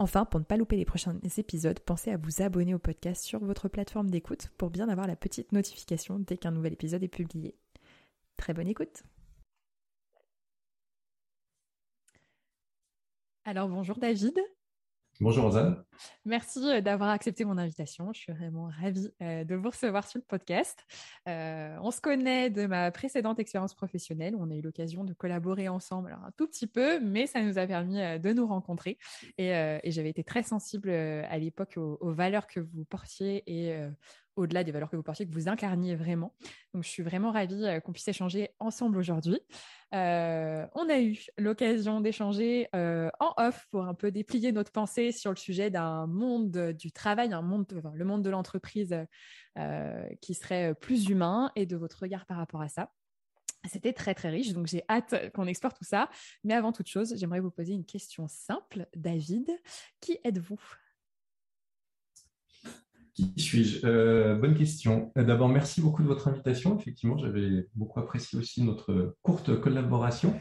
Enfin, pour ne pas louper les prochains épisodes, pensez à vous abonner au podcast sur votre plateforme d'écoute pour bien avoir la petite notification dès qu'un nouvel épisode est publié. Très bonne écoute Alors bonjour David. Bonjour Rosanne. Merci euh, d'avoir accepté mon invitation. Je suis vraiment ravie euh, de vous recevoir sur le podcast. Euh, on se connaît de ma précédente expérience professionnelle on a eu l'occasion de collaborer ensemble, un tout petit peu, mais ça nous a permis de nous rencontrer. Et, j'avais été très sensible à l'époque aux, aux, valeurs que vous portiez et au-delà des valeurs que vous portiez, que vous incarniez vraiment. Donc, je suis vraiment ravie euh, qu'on puisse échanger ensemble aujourd'hui. Euh, on a eu l'occasion d'échanger euh, en off pour un peu déplier notre pensée sur le sujet d'un monde du travail, un monde, le monde de l'entreprise qui serait plus humain et de votre regard par rapport à ça. C'était très très riche, donc j'ai hâte qu'on explore tout ça. Mais avant toute chose, j'aimerais vous poser une question simple. David, qui êtes-vous? Qui suis-je? Euh, Bonne question. Euh, d'abord, merci beaucoup de votre invitation. Effectivement, j'avais beaucoup apprécié aussi notre courte collaboration.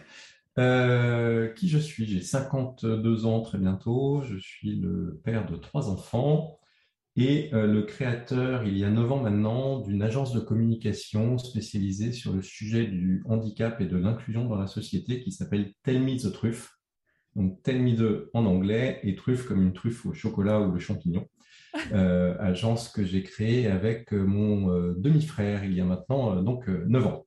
Euh, qui je suis? J'ai 52 ans très bientôt. Je suis le père de trois enfants et le créateur, il y a 9 ans maintenant, d'une agence de communication spécialisée sur le sujet du handicap et de l'inclusion dans la société qui s'appelle Tell Me the Truffe. Donc Tell Me the en anglais et truffe comme une truffe au chocolat ou le champignon. Euh, agence que j'ai créée avec euh, mon euh, demi-frère il y a maintenant donc 9 ans.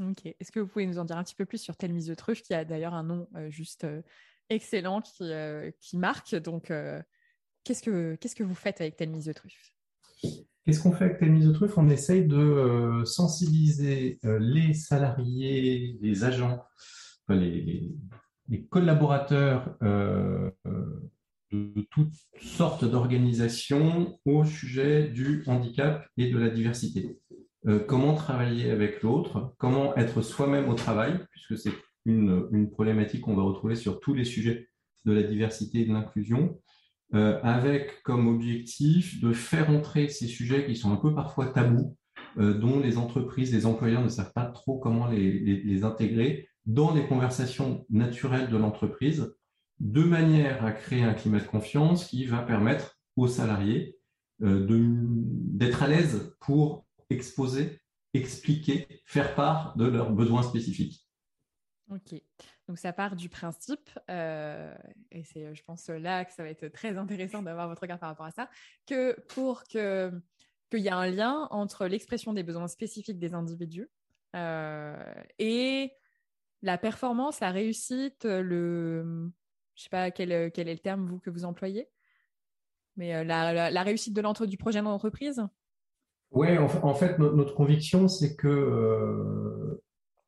Ok. Est-ce que vous pouvez nous en dire un petit peu plus sur Telmise de Truffe, qui a d'ailleurs un nom juste excellent, qui, qui marque. Donc, qu'est-ce que qu'est-ce que vous faites avec Telmise de Truffe? Qu'est-ce qu'on fait avec Telmise de Truffe? On essaye de sensibiliser les salariés, les agents, les, les, collaborateurs de toutes sortes d'organisations au sujet du handicap et de la diversité. Euh, comment travailler avec l'autre, comment être soi-même au travail, puisque c'est une, problématique qu'on va retrouver sur tous les sujets de la diversité et de l'inclusion, euh, avec comme objectif de faire entrer ces sujets qui sont un peu parfois tabous, euh, dont les entreprises, les employeurs ne savent pas trop comment les intégrer dans les conversations naturelles de l'entreprise, de manière à créer un climat de confiance qui va permettre aux salariés euh, d'être à l'aise pour exposer, expliquer, faire part de leurs besoins spécifiques. Ok, donc ça part du principe, euh, et c'est je pense là que ça va être très intéressant d'avoir votre regard par rapport à ça, que pour que qu'il y a un lien entre l'expression des besoins spécifiques des individus euh, et la performance, la réussite, le, je sais pas quel, euh, quel, est le terme vous que vous employez, mais euh, la, la, réussite de l'entre du projet d'entreprise? Oui, en, fait, notre, conviction, c'est que euh,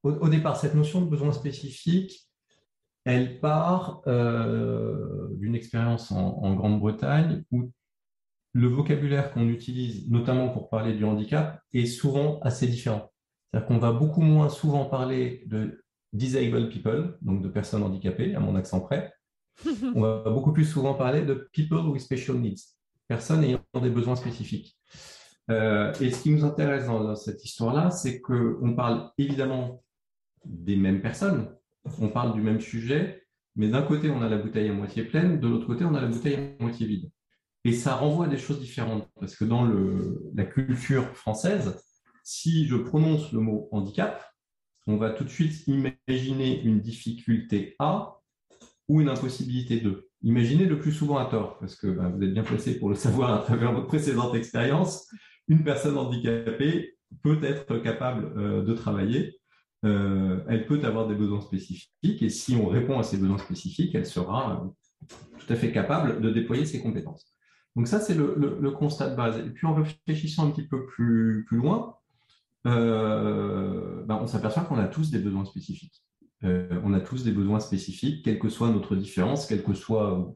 au, départ, cette notion de besoin spécifique, elle part d'une expérience en, en Grande-Bretagne où le vocabulaire qu'on utilise, notamment pour parler du handicap, est souvent assez différent. C'est-à-dire qu'on va beaucoup moins souvent parler de disabled people, donc de personnes handicapées, à mon accent près, on va beaucoup plus souvent parler de people with special needs, personnes ayant des besoins spécifiques. Euh, et ce qui nous intéresse dans, cette histoire-là, c'est qu'on parle évidemment des mêmes personnes, on parle du même sujet, mais d'un côté, on a la bouteille à moitié pleine, de l'autre côté, on a la bouteille à moitié vide. Et ça renvoie à des choses différentes, parce que dans la culture française, si je prononce le mot handicap, on va tout de suite imaginer une difficulté A ou une impossibilité de. Imaginez le plus souvent à tort, parce que ben, vous êtes bien placé pour le savoir à travers votre précédente expérience. une personne handicapée peut être capable de travailler. elle peut avoir des besoins spécifiques et si on répond à ces besoins spécifiques, elle sera tout à fait capable de déployer ses compétences. Donc ça, c'est le, constat de base. Et puis en réfléchissant un petit peu plus, loin, euh, ben, on s'aperçoit qu'on a tous des besoins spécifiques. Euh, on a tous des besoins spécifiques, quelle que soit notre différence, quelle que soit,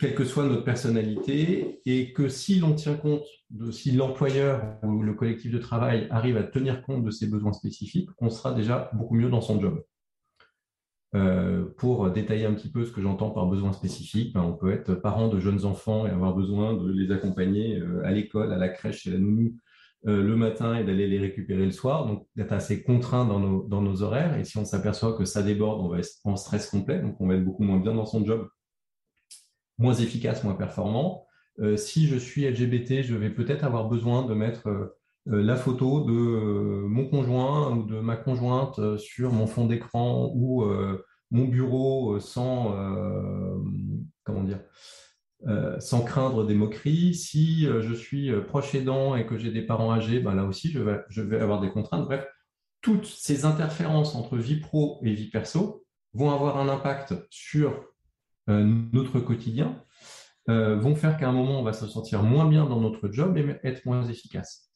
notre personnalité, et que si l'on tient compte de si l'employeur ou le collectif de travail arrive à tenir compte de ces besoins spécifiques, on sera déjà beaucoup mieux dans son job. Euh, pour détailler un petit peu ce que j'entends par besoin spécifique, ben, on peut être parent de jeunes enfants et avoir besoin de les accompagner à l'école, à la crèche, et la nounou, euh, le matin et d'aller les récupérer le soir, donc d'être assez contraint dans nos, horaires. Et si on s'aperçoit que ça déborde, on va être en stress complet, donc on va être beaucoup moins bien dans son job, moins efficace, moins performant. Euh, si je suis LGBT, je vais peut-être avoir besoin de mettre euh, la photo de mon conjoint ou de ma conjointe sur mon fond d'écran ou mon bureau sans comment dire euh, sans craindre des moqueries. Si euh, je suis euh, proche aidant et que j'ai des parents âgés, ben là aussi, je vais, avoir des contraintes. Bref, toutes ces interférences entre vie pro et vie perso vont avoir un impact sur notre quotidien, vont faire qu'à un moment, on va se sentir moins bien dans notre job et être moins efficace.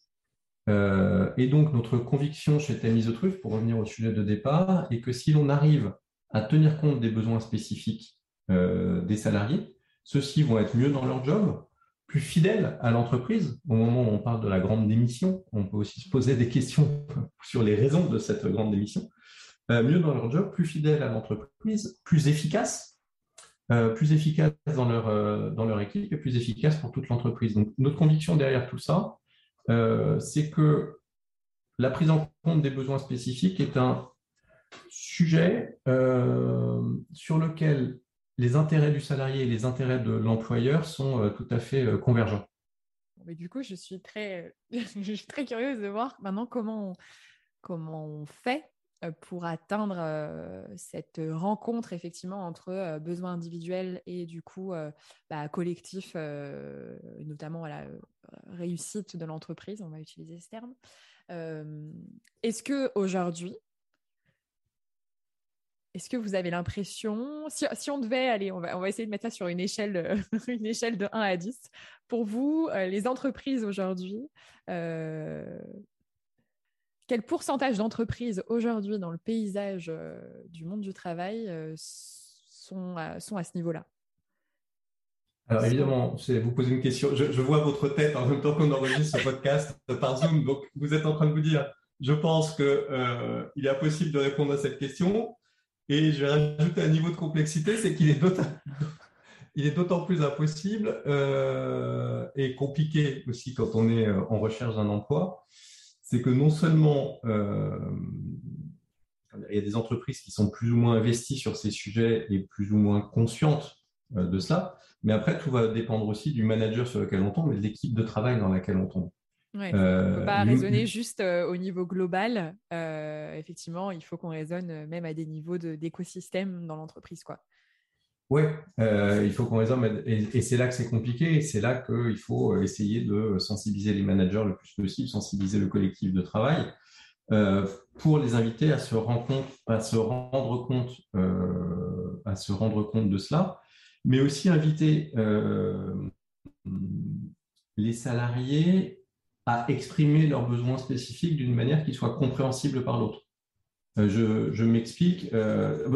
et donc, notre conviction chez Tamisotruf, pour revenir au sujet de départ, est que si l'on arrive à tenir compte des besoins spécifiques des salariés, ceux-ci vont être mieux dans leur job, plus fidèles à l'entreprise. Au moment où on parle de la grande démission, on peut aussi se poser des questions sur les raisons de cette grande démission. Euh, mieux dans leur job, plus fidèles à l'entreprise, plus efficaces, euh, plus efficaces dans leur, euh, dans leur équipe et plus efficaces pour toute l'entreprise. Notre conviction derrière tout ça, c'est que la prise en compte des besoins spécifiques est un sujet sur lequel les intérêts du salarié et les intérêts de l'employeur sont euh, tout à fait euh, convergents. Mais du coup, je suis très, je suis très curieuse de voir maintenant comment on, comment on fait euh, pour atteindre cette rencontre effectivement entre besoins individuels et du coup bah, collectif, notamment à la réussite de l'entreprise, on va utiliser ce terme. Est-ce que aujourd'hui, est-ce que vous avez l'impression, si, on devait aller, on va, essayer de mettre ça sur une échelle, euh, une échelle de 1 à 10, pour vous, euh, les entreprises aujourd'hui, euh, quel pourcentage d'entreprises aujourd'hui dans le paysage du monde du travail sont, à, ce niveau-là? Alors évidemment, vous posez une question. Je, je, vois votre tête en même temps qu'on enregistre ce podcast par Zoom. Donc vous êtes en train de vous dire, je pense qu'il est impossible de répondre à cette question. Et je vais rajouter un niveau de complexité, c'est qu'il est d'autant plus impossible euh, et compliqué aussi quand on est euh, en recherche d'un emploi. C'est que non seulement euh, il y a des entreprises qui sont plus ou moins investies sur ces sujets et plus ou moins conscientes de cela, mais après tout va dépendre aussi du manager sur lequel on tombe et de l'équipe de travail dans laquelle on tombe. Ouais, on ne peut pas euh, raisonner juste euh, au niveau global. Euh, effectivement, il faut qu'on raisonne même à des niveaux d'écosystème dans l'entreprise. Oui, il faut qu'on raisonne, et, c'est là que c'est compliqué, c'est là qu'il faut essayer de sensibiliser les managers le plus possible, sensibiliser le collectif de travail, pour les inviter à se rendre à se rendre compte, à se rendre compte de cela, mais aussi inviter les salariés à exprimer leurs besoins spécifiques d'une manière qui soit compréhensible par l'autre. Euh, je, m'explique. Euh,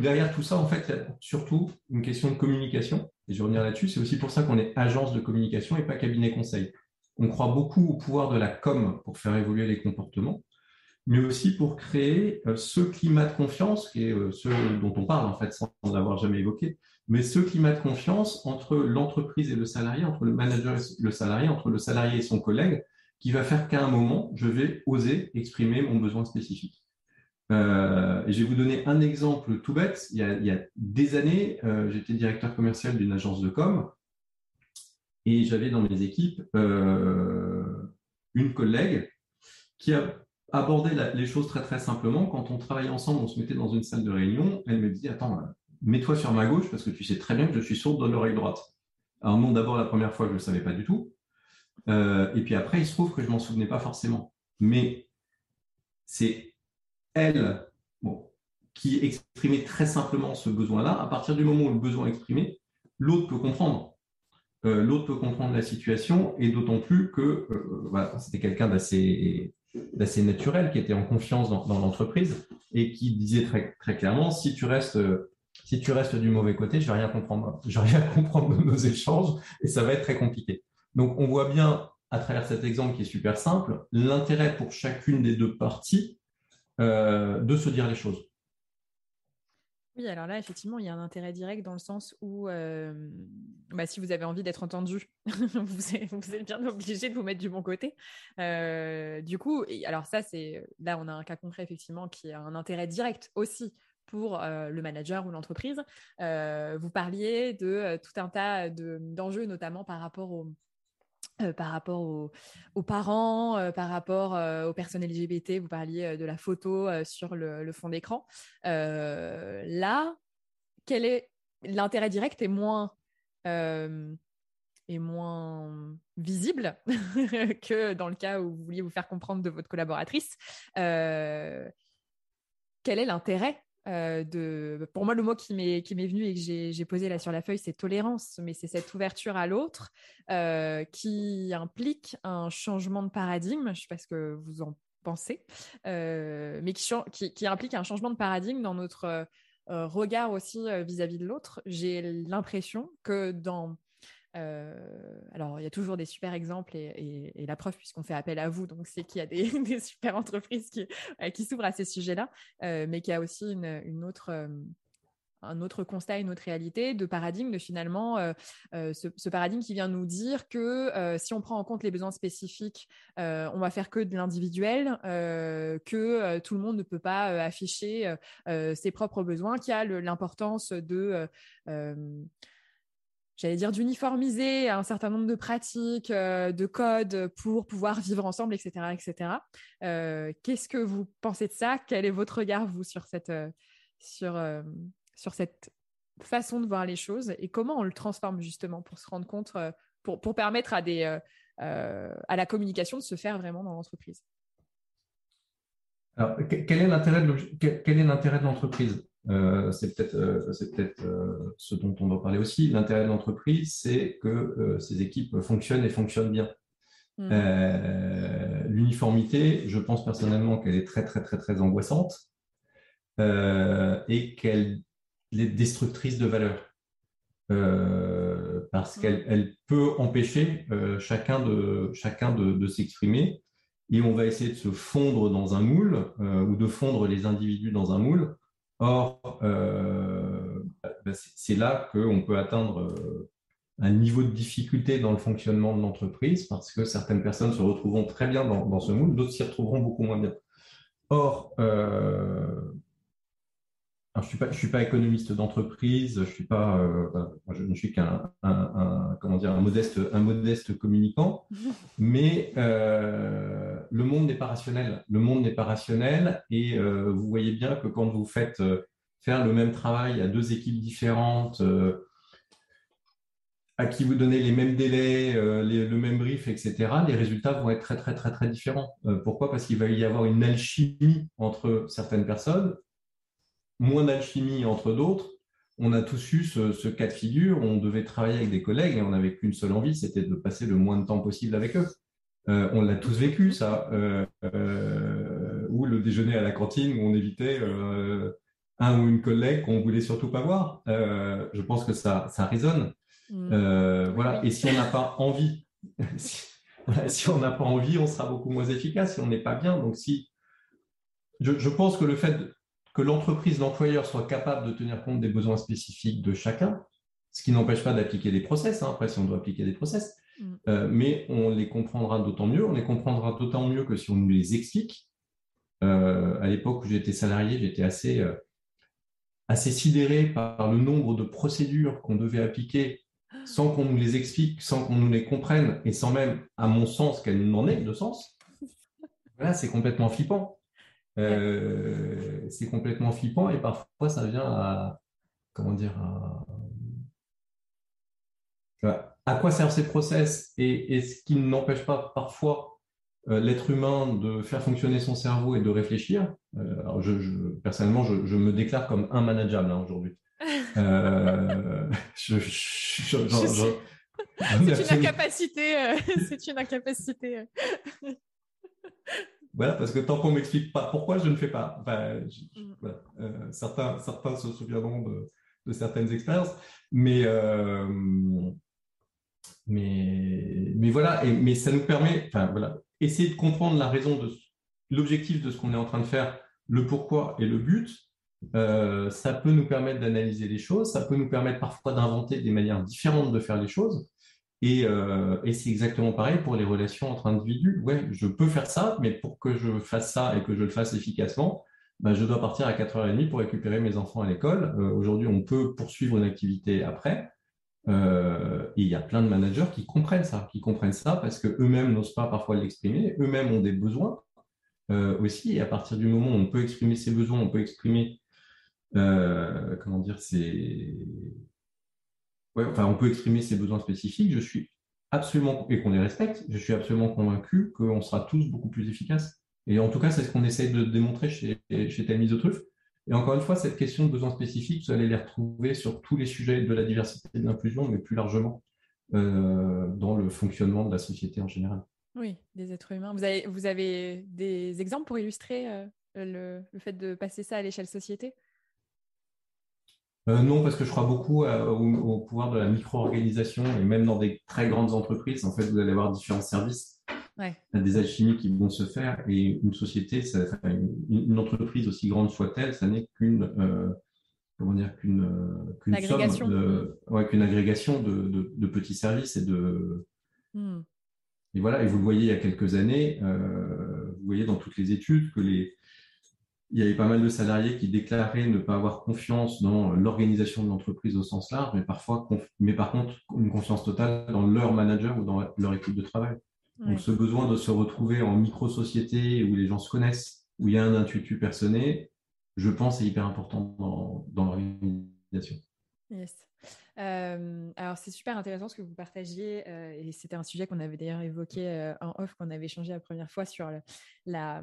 derrière tout ça, en fait, il y a surtout une question de communication. Et je vais revenir là-dessus. C'est aussi pour ça qu'on est agence de communication et pas cabinet conseil. On croit beaucoup au pouvoir de la com pour faire évoluer les comportements, mais aussi pour créer euh, ce climat de confiance, qui est ce dont on parle en fait sans l'avoir jamais évoqué, mais ce climat de confiance entre l'entreprise et le salarié, entre le manager et le salarié, entre le salarié et son collègue, qui va faire qu'à un moment, je vais oser exprimer mon besoin spécifique. Euh, je vais vous donner un exemple tout bête. Il y a, des années, euh, j'étais directeur commercial d'une agence de com et j'avais dans mes équipes euh, une collègue qui a abordé les choses très très simplement. Quand on travaillait ensemble, on se mettait dans une salle de réunion. Elle me dit Attends, mets-toi sur ma gauche parce que tu sais très bien que je suis sourde de l'oreille droite. Alors non, d'abord la première fois, je ne le savais pas du tout. et puis après, il se trouve que je m'en souvenais pas forcément. Mais c'est elle qui exprimait très simplement ce besoin-là. À partir du moment où le besoin est exprimé, l'autre peut comprendre. Euh, l'autre peut comprendre la situation, et d'autant plus que euh, c'était quelqu'un d'assez naturel, qui était en confiance dans, l'entreprise, et qui disait très clairement, si tu restes... si tu restes du mauvais côté, je vais rien comprendre. Je vais rien comprendre de nos échanges et ça va être très compliqué. Donc, on voit bien à travers cet exemple qui est super simple, l'intérêt pour chacune des deux parties euh, de se dire les choses. Oui, alors là, effectivement, il y a un intérêt direct dans le sens où euh, bah, si vous avez envie d'être entendu, vous, êtes, bien obligé de vous mettre du bon côté. Euh, du coup, alors ça, c'est là, on a un cas concret, effectivement, qui a un intérêt direct aussi pour le manager ou l'entreprise. vous parliez de tout un tas d'enjeux, notamment par rapport euh, par rapport aux, parents, euh, par rapport euh, aux personnes LGBT, vous parliez de la photo sur le, fond d'écran. là, quel est l'intérêt direct est moins est moins visible que dans le cas où vous vouliez vous faire comprendre de votre collaboratrice. quel est l'intérêt euh, pour moi, le mot qui m'est, venu et que j'ai, posé là sur la feuille, c'est tolérance, mais c'est cette ouverture à l'autre euh, qui implique un changement de paradigme. Je ne sais pas ce que vous en pensez, euh, mais qui, implique un changement de paradigme dans notre regard aussi vis-à-vis de l'autre. J'ai l'impression que dans euh, alors, il y a toujours des super exemples et, la preuve, puisqu'on fait appel à vous, donc c'est qu'il y a des, super entreprises qui, euh, qui s'ouvrent à ces sujets-là, euh, mais qu'il y a aussi une, un autre constat, une autre réalité de paradigme, de finalement ce, paradigme qui vient nous dire que si on prend en compte les besoins spécifiques, on va faire que de l'individuel, que tout le monde ne peut pas afficher ses propres besoins, qu'il y a l'importance de j'allais dire, d'uniformiser un certain nombre de pratiques, euh, de codes pour pouvoir vivre ensemble, etc. etc. Euh, Qu'est-ce que vous pensez de ça? Quel est votre regard, vous, sur cette, euh, sur, sur cette façon de voir les choses et comment on le transforme justement pour se rendre compte, pour, pour permettre à, des, à la communication de se faire vraiment dans l'entreprise? Alors, quel est l'intérêt de l'entreprise? Euh, c'est peut-être euh, peut euh, ce dont on doit parler aussi. L'intérêt de l'entreprise, c'est que ces équipes fonctionnent et fonctionnent bien. Mmh. L'uniformité, je pense personnellement qu'elle est très très très très angoissante et qu'elle est destructrice de valeur. parce mmh. qu'elle peut empêcher chacun de, chacun de, de s'exprimer et on va essayer de se fondre dans un moule ou de fondre les individus dans un moule Or, euh, bah, c'est là qu'on peut atteindre euh, un niveau de difficulté dans le fonctionnement de l'entreprise parce que certaines personnes se retrouveront très bien dans, ce moule, d'autres s'y retrouveront beaucoup moins bien. Or, euh, je suis pas, je suis pas économiste d'entreprise, je suis pas, euh, je ne suis qu'un, comment dire, un modeste, un modeste communicant, mais euh, le monde n'est pas rationnel. Le monde n'est pas rationnel, et euh, vous voyez bien que quand vous faites faire le même travail à deux équipes différentes, à qui vous donnez les mêmes délais, le même brief, etc., les résultats vont être très très très très différents. pourquoi? Parce qu'il va y avoir une alchimie entre certaines personnes moins d'alchimie entre d'autres. On a tous eu ce, cas de figure. On devait travailler avec des collègues et on n'avait qu'une seule envie, c'était de passer le moins de temps possible avec eux. Euh, on l'a tous vécu, ça. Euh, euh, ou le déjeuner à la cantine où on évitait un ou une collègue qu'on voulait surtout pas voir. je pense que ça, ça résonne. Mmh. voilà. Et si on n'a pas envie, si, on n'a pas envie, on sera beaucoup moins efficace. Si on n'est pas bien, donc si je, je pense que le fait que l'entreprise, l'employeur soit capable de tenir compte des besoins spécifiques de chacun, ce qui n'empêche pas d'appliquer des process, hein, après si on doit appliquer des process, mm. euh, mais on les comprendra d'autant mieux, on les comprendra d'autant mieux que si on nous les explique. Euh, à l'époque où j'étais salarié, j'étais assez, euh, assez sidéré par le nombre de procédures qu'on devait appliquer sans qu'on nous les explique, sans qu'on nous les comprenne, et sans même, à mon sens, qu'elles n'en aient de sens. Voilà, c'est complètement flippant. Euh, c'est complètement flippant et parfois ça vient à comment dire à quoi servent ces process et, ce qui n'empêche pas parfois euh, l'être humain de faire fonctionner son cerveau et de réfléchir. Euh, alors je, personnellement, je, me déclare comme un hein, aujourd'hui. C'est une incapacité. c'est une incapacité. Voilà, parce que tant qu'on m'explique pas pourquoi je ne fais pas, mm. certains, certains se souviendront de, de certaines expériences, mais mais, mais voilà, et, mais ça nous permet, enfin voilà, essayer de comprendre la raison de l'objectif de ce qu'on est en train de faire, le pourquoi et le but. Euh, ça peut nous permettre d'analyser les choses, ça peut nous permettre parfois d'inventer des manières différentes de faire les choses. Et, euh, et c'est exactement pareil pour les relations entre individus. Ouais, je peux faire ça, mais pour que je fasse ça et que je le fasse efficacement, ben, je dois partir à 4h30 pour récupérer mes enfants à l'école. Euh, Aujourd'hui, on peut poursuivre une activité après. Euh, il y a plein de managers qui comprennent ça, qui comprennent ça parce que eux-mêmes n'osent pas parfois l'exprimer, eux-mêmes ont des besoins aussi. Et à partir du moment où on peut exprimer ses besoins, on peut exprimer, comment dire, ses, ouais, enfin, on peut exprimer ses besoins spécifiques. Je suis absolument et qu'on les respecte, je suis absolument convaincu qu'on sera tous beaucoup plus efficaces. Et en tout cas, c'est ce qu'on essaye de démontrer chez, chez Tamise. Et encore une fois, cette question de besoins spécifiques, vous allez les retrouver sur tous les sujets de la diversité et de l'inclusion, mais plus largement euh, dans le fonctionnement de la société en général. Oui, des êtres humains. Vous avez, vous avez des exemples pour illustrer euh, le, le, fait de passer ça à l'échelle société? Euh, non, parce que je crois beaucoup au, pouvoir de la micro-organisation et même dans des très grandes entreprises, en fait, vous allez avoir différents services. Des alchimies qui vont se faire et une société, une, entreprise aussi grande soit-elle, ça n'est qu'une euh, comment dire qu'une euh, qu'une agrégation, de, ouais, qu'une agrégation de, de, petits services et de hmm. et voilà. Et vous le voyez il y a quelques années, euh, vous voyez dans toutes les études que les il y avait pas mal de salariés qui déclaraient ne pas avoir confiance dans l'organisation de l'entreprise au sens large, mais parfois, mais par contre, une confiance totale dans leur manager ou dans leur équipe de travail. Donc, ce besoin de se retrouver en micro-société où les gens se connaissent, où il y a un intuitu personné, je pense, est hyper important dans, dans l'organisation. Yes. Euh, alors, c'est super intéressant ce que vous partagiez, euh, et c'était un sujet qu'on avait d'ailleurs évoqué euh, en off, qu'on avait échangé la première fois sur le, la,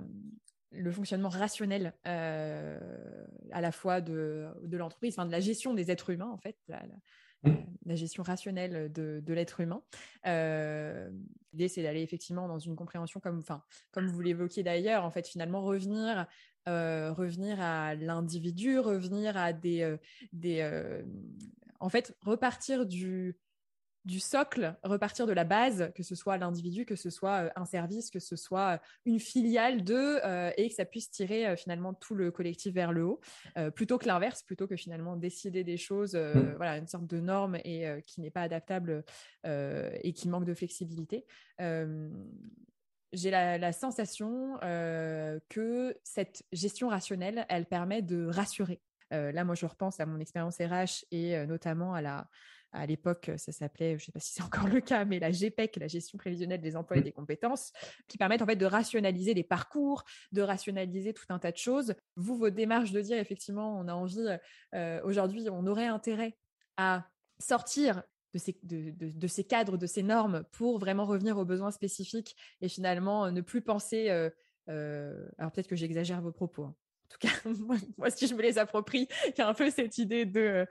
le fonctionnement rationnel à la fois de, de l'entreprise, enfin de la gestion des êtres humains, en fait, Mmh. Euh, la gestion rationnelle de, l'être humain. Euh, l'idée, c'est d'aller effectivement dans une compréhension comme, enfin, comme vous l'évoquiez d'ailleurs, en fait, finalement revenir, euh, revenir à l'individu, revenir à des, des en fait, repartir du du socle, repartir de la base, que ce soit l'individu, que ce soit euh, un service, que ce soit euh, une filiale de, euh, et que ça puisse tirer finalement tout le collectif vers le haut, plutôt que l'inverse, plutôt que finalement décider des choses, mmh. voilà, une sorte de norme et qui n'est pas adaptable et qui manque de flexibilité. j'ai la, sensation que cette gestion rationnelle, elle permet de rassurer. là, moi, je repense à mon expérience RH et notamment à la, à l'époque, ça s'appelait, je ne sais pas si c'est encore le cas, mais la GPEC, la gestion prévisionnelle des emplois et mmh. des compétences, qui permettent en fait de rationaliser les parcours, de rationaliser tout un tas de choses. Vous, votre démarche de dire effectivement, on a envie, euh, aujourd'hui, on aurait intérêt à sortir de ces, de, ces, cadres, de ces normes pour vraiment revenir aux besoins spécifiques et finalement ne plus penser. Euh, euh, alors peut-être que j'exagère vos propos. Hein. En tout cas, moi, si je me les approprie, il y a un peu cette idée de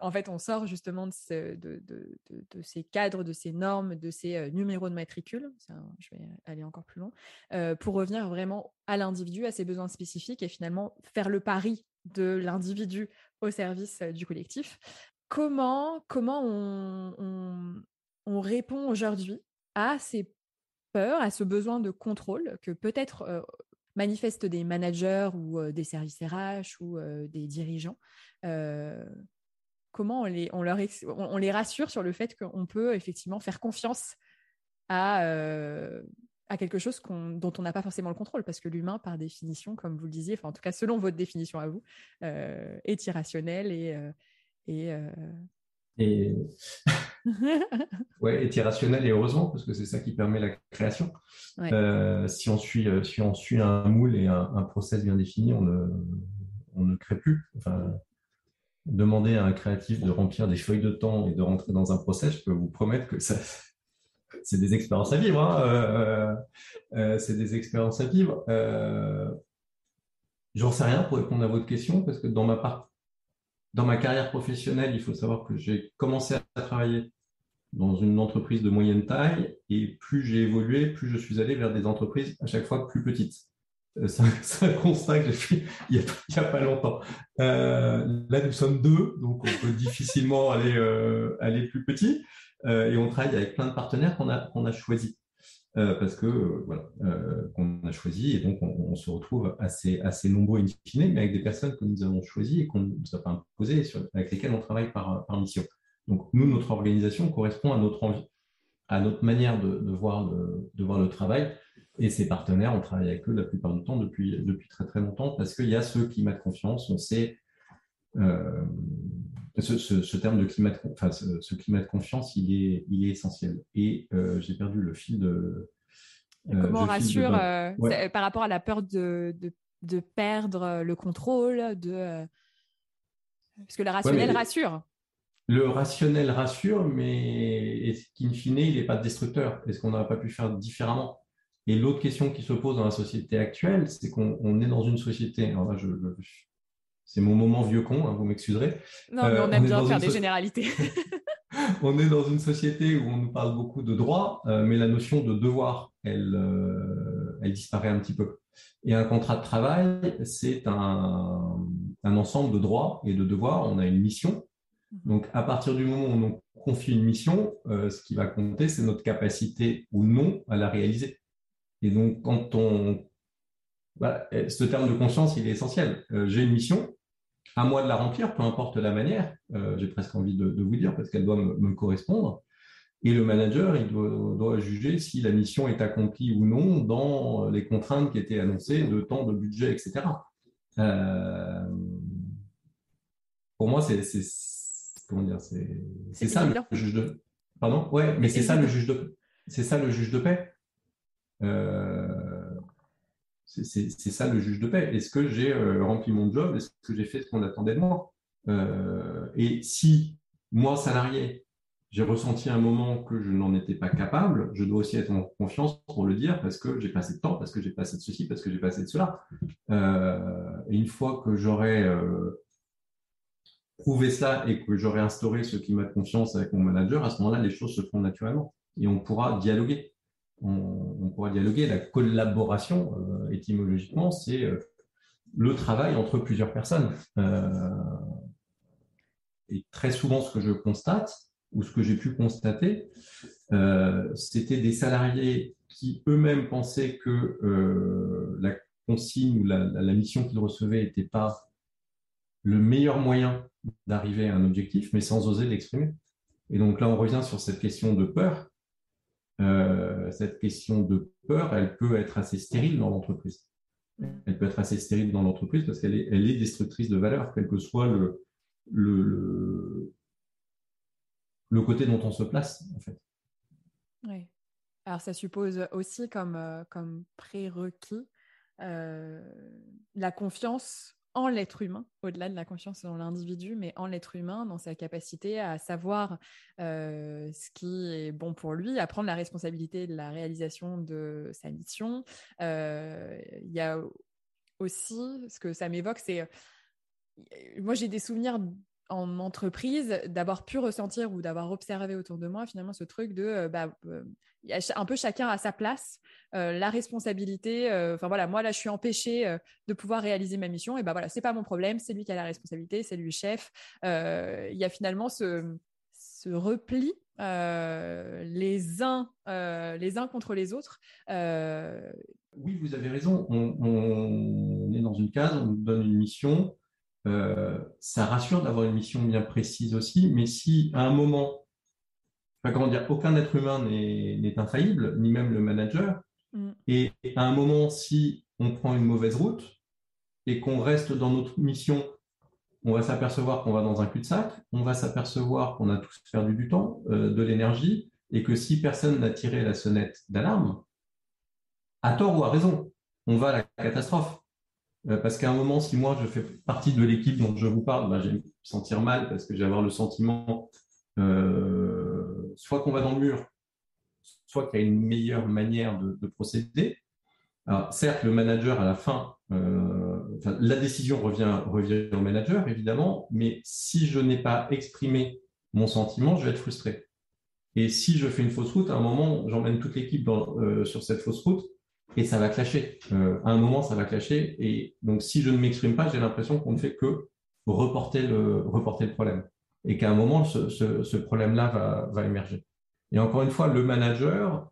en fait, on sort justement de, ces cadres, de ces normes, de ces euh, numéros de matricule, je vais aller encore plus loin, euh, pour revenir vraiment à l'individu, à ses besoins spécifiques et finalement faire le pari de l'individu au service euh, du collectif. Comment, comment on, répond aujourd'hui à ces peurs, à ce besoin de contrôle que peut-être manifestent des managers ou des services RH ou des dirigeants comment on les, on leur on, les rassure sur le fait qu'on peut effectivement faire confiance à, euh, à quelque chose dont on n'a pas forcément le contrôle, parce que l'humain, par définition, comme vous le disiez, enfin en tout cas selon votre définition à vous, euh, est irrationnel et... Euh, et, et... ouais, est irrationnel et heureusement, parce que c'est ça qui permet la création. si, on suit, si on suit un moule et un, process bien défini, on ne, on ne crée plus. Enfin, demander à un créatif de remplir des feuilles de temps et de rentrer dans un procès, je peux vous promettre que ça, c'est des expériences à vivre. Hein. Euh, euh, c'est des expériences à vivre. Euh, J'en sais rien pour répondre à votre question parce que dans ma part, dans ma carrière professionnelle, il faut savoir que j'ai commencé à travailler dans une entreprise de moyenne taille et plus j'ai évolué, plus je suis allé vers des entreprises à chaque fois plus petites. Euh, c'est un, constat que j'ai fait il n'y a, pas longtemps. Euh, là, nous sommes deux, donc on peut difficilement aller, euh, aller plus petit. et on travaille avec plein de partenaires qu'on a, qu'on a choisis. parce que voilà, qu'on a choisi et donc on, se retrouve assez, assez nombreux in fine, mais avec des personnes que nous avons choisies et qu'on ne nous a pas imposées, avec lesquelles on travaille par, par mission. Donc nous, notre organisation correspond à notre envie, à notre manière de, voir, de voir le travail. Et ces partenaires, on travaille avec eux la plupart du temps depuis, depuis très très longtemps parce qu'il y a ce climat de confiance, on sait euh, ce, ce, terme de climat de, enfin, ce, climat de confiance, il est, il est essentiel. Et euh, j'ai perdu le fil de. Euh, Comment on rassure par rapport à la peur de, de, de perdre le contrôle, de parce que le rationnel rassure. Le rationnel rassure, mais in fine, il n'est pas destructeur? Est-ce qu'on n'aurait pas pu faire différemment? Et l'autre question qui se pose dans la société actuelle, c'est qu'on est dans une société. c'est mon moment vieux con, hein, vous m'excuserez. Non, mais on euh, aime bien faire des généralités. on est dans une société où on nous parle beaucoup de droits, euh, mais la notion de devoir, elle, euh, elle disparaît un petit peu. Et un contrat de travail, c'est un, un, ensemble de droits et de devoirs. On a une mission. Mhm. Donc, à partir du moment où on nous confie une mission, ce qui va compter, c'est notre capacité ou non à la réaliser. Et donc, quand on... ce terme de conscience, il est essentiel. Euh, j'ai une mission, à moi de la remplir, peu importe la manière, euh, j'ai presque envie de, vous dire, parce qu'elle doit me, correspondre. Et le manager, il doit, juger si la mission est accomplie ou non dans les contraintes qui étaient annoncées de temps, de budget, etc. Euh, pour moi, c'est comment dire, c'est ça le juge de. Pardon, ouais, mais c'est ça le juge de. C'est ça le juge de paix. Euh, c'est ça le juge de paix. Est-ce que j'ai euh, rempli mon job? Est-ce que j'ai fait ce qu'on attendait de moi? Euh, Et si moi, salarié, j'ai ressenti un moment que je n'en étais pas capable, je dois aussi être en confiance pour le dire parce que j'ai passé de temps, parce que j'ai passé de ceci, parce que j'ai passé de cela. et une fois que j'aurai prouvé ça et que j'aurai instauré ce climat de confiance avec mon manager, à ce moment-là, les choses se font naturellement et on pourra dialoguer on, pourra dialoguer. La collaboration, euh, étymologiquement, c'est euh, le travail entre plusieurs personnes. Euh, et très souvent, ce que je constate, ou ce que j'ai pu constater, c'était des salariés qui eux-mêmes pensaient que la consigne ou la, la mission qu'ils recevaient n'était pas le meilleur moyen d'arriver à un objectif, mais sans oser l'exprimer. Et donc là, on revient sur cette question de peur. Euh, cette question de peur, elle peut être assez stérile dans l'entreprise. Elle peut être assez stérile dans l'entreprise parce qu'elle est, destructrice de valeur, quel que soit le, côté dont on se place, en fait. Oui. Alors, ça suppose aussi comme, euh, prérequis euh, la confiance en l'être humain, au-delà de la confiance dans l'individu, mais en l'être humain, dans sa capacité à savoir euh, ce qui est bon pour lui, à prendre la responsabilité de la réalisation de sa mission. Euh, il y a aussi, ce que ça m'évoque, c'est... Euh, moi, j'ai des souvenirs en entreprise d'avoir pu ressentir ou d'avoir observé autour de moi finalement ce truc de euh, bah, euh, un peu chacun à sa place euh, la responsabilité enfin voilà moi là je suis empêché de pouvoir réaliser ma mission. Et bah voilà c'est pas mon problème c'est lui qui a la responsabilité c'est lui le chef. Il y a finalement ce, ce repli les uns les uns contre les autres oui vous avez raison. On, on est dans une case on nous donne une mission euh, ça rassure d'avoir une mission bien précise aussi, mais si à un moment, enfin, comment dire, aucun être humain n'est infaillible, ni même le manager, mm. et à un moment, si on prend une mauvaise route et qu'on reste dans notre mission, on va s'apercevoir qu'on va dans un cul-de-sac, on va s'apercevoir qu'on a tous perdu du temps, euh, de l'énergie, et que si personne n'a tiré la sonnette d'alarme, à tort ou à raison, on va à la catastrophe. Parce qu'à un moment, si moi je fais partie de l'équipe dont je vous parle, bah, je vais me sentir mal parce que je vais avoir le sentiment soit qu'on va dans le mur, soit qu'il y a une meilleure manière de, procéder. Alors, certes, le manager, à la fin, euh, la décision revient, revient au manager, évidemment, mais si je n'ai pas exprimé mon sentiment, je vais être frustré. Et si je fais une fausse route, à un moment, j'emmène toute l'équipe euh, sur cette fausse route et ça va clasher. Euh, à un moment, ça va clasher. Et donc, si je ne m'exprime pas, j'ai l'impression qu'on ne fait que reporter le, problème. Et qu'à un moment, ce, problème-là va, émerger. Et encore une fois, le manager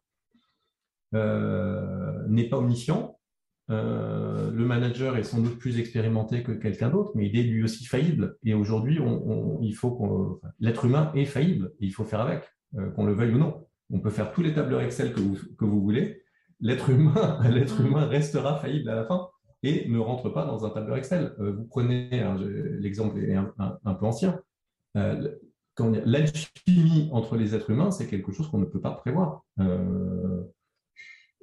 euh, n'est pas omniscient. Euh, le manager est sans doute plus expérimenté que quelqu'un d'autre, mais il est lui aussi faillible. Et aujourd'hui, il faut l'être humain est faillible. Il faut faire avec, qu'on le veuille ou non. On peut faire tous les tableurs Excel que vous voulez. L'être humain, l'être humain restera faillible à la fin et ne rentre pas dans un tableur Excel. vous prenez, l'exemple est un, un, peu ancien, l'alchimie entre les êtres humains, c'est quelque chose qu'on ne peut pas prévoir. Euh,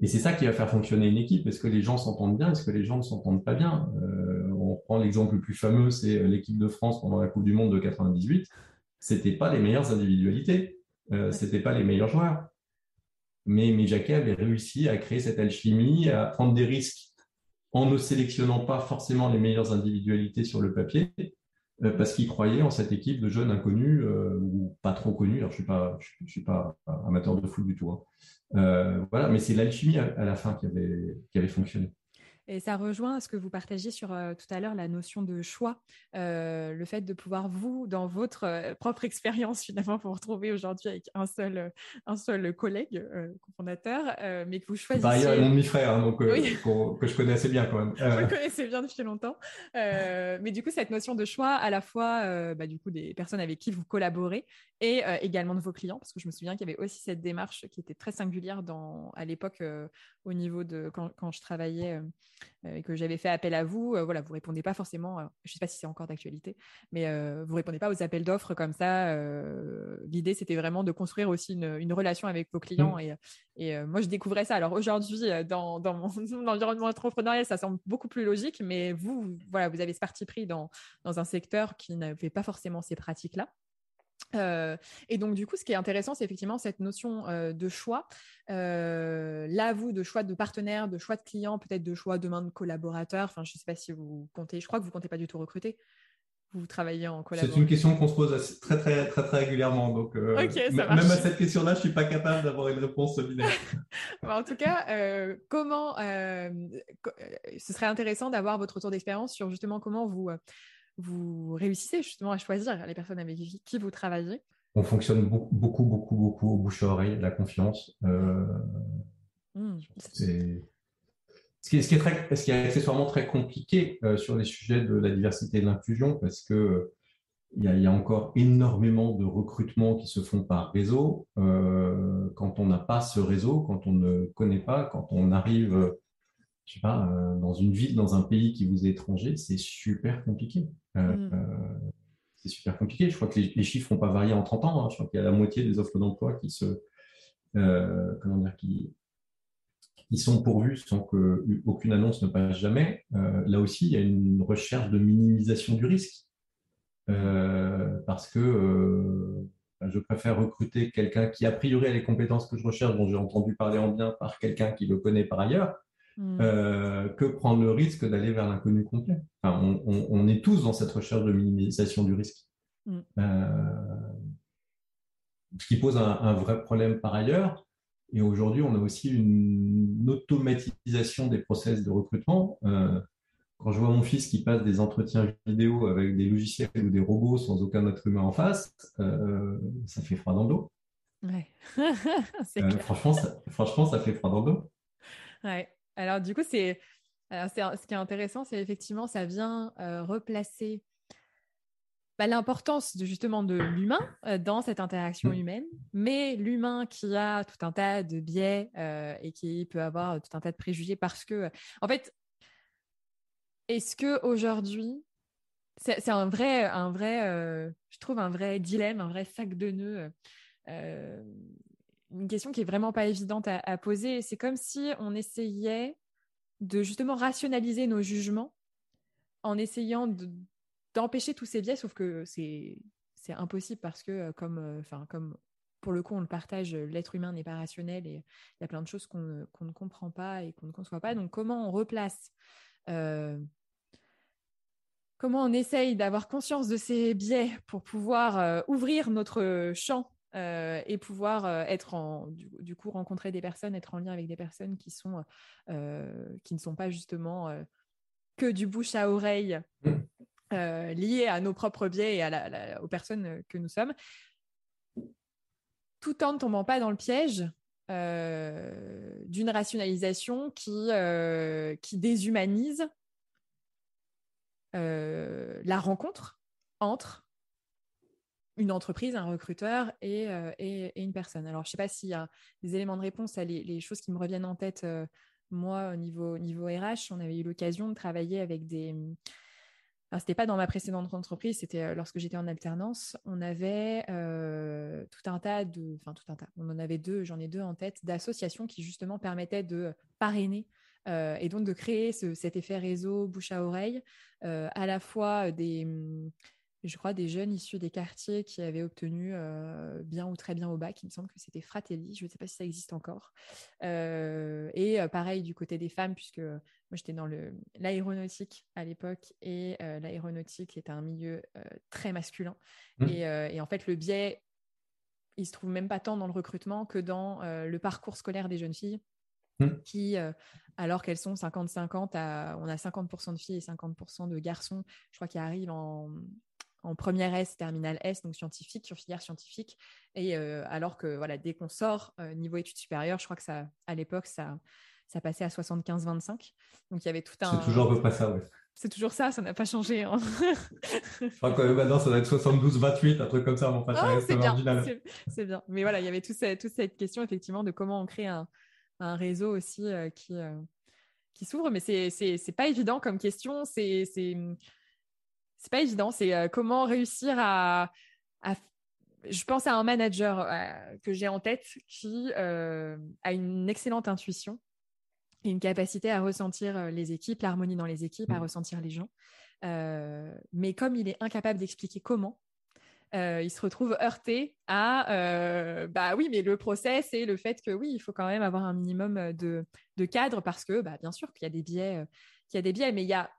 et c'est ça qui va faire fonctionner une équipe. Est-ce que les gens s'entendent bien? Est-ce que les gens ne s'entendent pas bien? Euh, On prend l'exemple le plus fameux, c'est l'équipe de France pendant la Coupe du Monde de 98. C'était pas les meilleures individualités, euh, c'était pas les meilleurs joueurs. Mais, mais Jacquet avait réussi à créer cette alchimie, à prendre des risques en ne sélectionnant pas forcément les meilleures individualités sur le papier, euh, parce qu'ils croyaient en cette équipe de jeunes inconnus euh, ou pas trop connus. Alors, je suis suis pas amateur de foot du tout. Hein. Euh, voilà, mais c'est l'alchimie à, la fin qui avait fonctionné. Et ça rejoint ce que vous partagez sur euh, tout à l'heure, la notion de choix, euh, le fait de pouvoir, vous, dans votre euh, propre expérience, finalement, vous retrouver aujourd'hui avec un seul, un seul collègue, cofondateur, mais que vous choisissez. Bah, il y a mon demi-frère, hein, donc, que je connais assez bien quand même. Vous le connaissez bien depuis longtemps. mais du coup, cette notion de choix, à la fois bah, du coup, des personnes avec qui vous collaborez et également de vos clients, parce que je me souviens qu'il y avait aussi cette démarche qui était très singulière dans, à l'époque au niveau de quand, quand je travaillais et que j'avais fait appel à vous, voilà, vous répondez pas forcément, je ne sais pas si c'est encore d'actualité, mais vous répondez pas aux appels d'offres comme ça. L'idée, c'était vraiment de construire aussi une, relation avec vos clients. Mmh. Et, et moi, je découvrais ça. Alors aujourd'hui, dans, dans, mon, environnement entrepreneurial, ça semble beaucoup plus logique, mais vous, voilà, vous avez ce parti pris dans, dans un secteur qui n'avait pas forcément ces pratiques-là. Euh, et donc, du coup, ce qui est intéressant, c'est effectivement cette notion euh, de choix. Euh, là, vous, de choix de partenaires, de choix de clients, peut-être de choix demain de collaborateurs. Enfin, je ne sais pas si vous comptez, je crois que vous ne comptez pas du tout recruter. Vous travaillez en collaboration. C'est une question qu'on se pose très, très, très, très régulièrement. Donc, même à cette question-là, je ne suis pas capable d'avoir une réponse binaire. en tout cas, comment ce serait intéressant d'avoir votre retour d'expérience sur justement comment vous vous réussissez justement à choisir les personnes avec qui vous travaillez On fonctionne beaucoup, beaucoup, beaucoup, beaucoup au bouche à oreille, la confiance. Euh, mmh. Ce qui, est, ce, qui est très, ce qui est accessoirement très compliqué euh, sur les sujets de la diversité et de l'inclusion, parce que il y, a, encore énormément de recrutements qui se font par réseau. Euh, quand on n'a pas ce réseau, quand on ne connaît pas, quand on arrive, je sais pas, dans une ville, dans un pays qui vous est étranger, c'est super compliqué. Euh, mm. euh, c'est super compliqué. Je crois que les, chiffres n'ont pas varié en 30 ans. Hein. Je crois qu'il y a la moitié des offres d'emploi qui se, euh, comment dire, qui, qui sont pourvues sans qu'aucune annonce ne passe jamais. là aussi, il y a une recherche de minimisation du risque. parce que je préfère recruter quelqu'un qui a priori a les compétences que je recherche, dont j'ai entendu parler en bien par quelqu'un qui le connaît par ailleurs, Mm. Euh, que prendre le risque d'aller vers l'inconnu complet. on, est tous dans cette recherche de minimisation du risque. Mm. Euh, ce qui pose un, vrai problème par ailleurs. Et aujourd'hui, on a aussi une automatisation des process de recrutement. Euh, quand je vois mon fils qui passe des entretiens vidéo avec des logiciels ou des robots sans aucun être humain en face, ça fait froid dans le dos. franchement, ça, franchement, ça fait froid dans le dos. Ouais. Alors, du coup, c'est, ce qui est intéressant, c'est effectivement, ça vient euh, replacer bah, l'importance de, justement de l'humain euh, dans cette interaction mmh. humaine, mais l'humain qui a tout un tas de biais euh, et qui peut avoir tout un tas de préjugés parce que, en fait, est-ce que aujourd'hui, c'est, un vrai, un vrai je trouve un vrai dilemme, un vrai sac de nœuds une question qui est vraiment pas évidente à, poser. C'est comme si on essayait de justement rationaliser nos jugements en essayant d'empêcher tous ces biais, sauf que c'est impossible parce que, comme, enfin, comme pour le coup, on le partage, l'être humain n'est pas rationnel et il y a plein de choses qu'on ne comprend pas et qu'on ne conçoit pas. Donc, comment on replace Comment on essaye d'avoir conscience de ces biais pour pouvoir ouvrir notre champ et pouvoir être en, du, coup rencontrer des personnes, être en lien avec des personnes qui sont qui ne sont pas justement que du bouche à oreille mmh. lié à nos propres biais et à aux personnes que nous sommes tout en ne tombant pas dans le piège euh, d'une rationalisation qui, euh, qui déshumanise euh, la rencontre entre une entreprise, un recruteur et, et, une personne. Alors, je ne sais pas s'il y a des éléments de réponse à les, choses qui me reviennent en tête. moi, au niveau, niveau RH, on avait eu l'occasion de travailler avec des, ce c'était pas dans ma précédente entreprise, c'était euh, lorsque j'étais en alternance. On avait euh, tout un tas de, enfin tout un tas. On en avait deux, j'en ai deux en tête, d'associations qui justement permettaient de parrainer euh, et donc de créer cet effet réseau bouche à oreille, à la fois des, je crois, des jeunes issus des quartiers qui avaient obtenu euh, bien ou très bien au bac. Il me semble que c'était Fratelli. Je ne sais pas si ça existe encore. Euh, et euh, pareil du côté des femmes, puisque moi j'étais dans l'aéronautique à l'époque et l'aéronautique est un milieu très masculin. Mmh. Et, en fait, le biais, il se trouve même pas tant dans le recrutement que dans le parcours scolaire des jeunes filles. Mmh. qui, alors qu'elles sont 50-50, on a 50% de filles et 50% de garçons, je crois, qui arrivent en, en première S, terminale S, donc scientifique, sur filière scientifique. Et euh, alors que voilà, dès qu'on sort euh, niveau études supérieures, je crois que ça, à l'époque, ça, ça passait à 75-25. Donc il y avait tout un. C'est toujours à peu près ça, ouais. C'est toujours ça, ça n'a pas changé. Hein. je crois que maintenant, ça doit être 72-28, un truc comme ça, mon ah, c'est bien, c'est bien. Mais voilà, il y avait toute cette, toute cette question, effectivement, de comment on crée un, un réseau aussi euh, qui, qui s'ouvre. Mais c'est pas évident comme question. C'est c'est pas évident. C'est euh, comment réussir à, Je pense à un manager euh, que j'ai en tête qui euh, a une excellente intuition et une capacité à ressentir les équipes, l'harmonie dans les équipes, à mmh. ressentir les gens. mais comme il est incapable d'expliquer comment, il se retrouve heurté à bah oui, mais le process et le fait que oui, il faut quand même avoir un minimum de, de cadre parce que bah, bien sûr qu'il y a des biais, qu'il y a des biais, mais il y a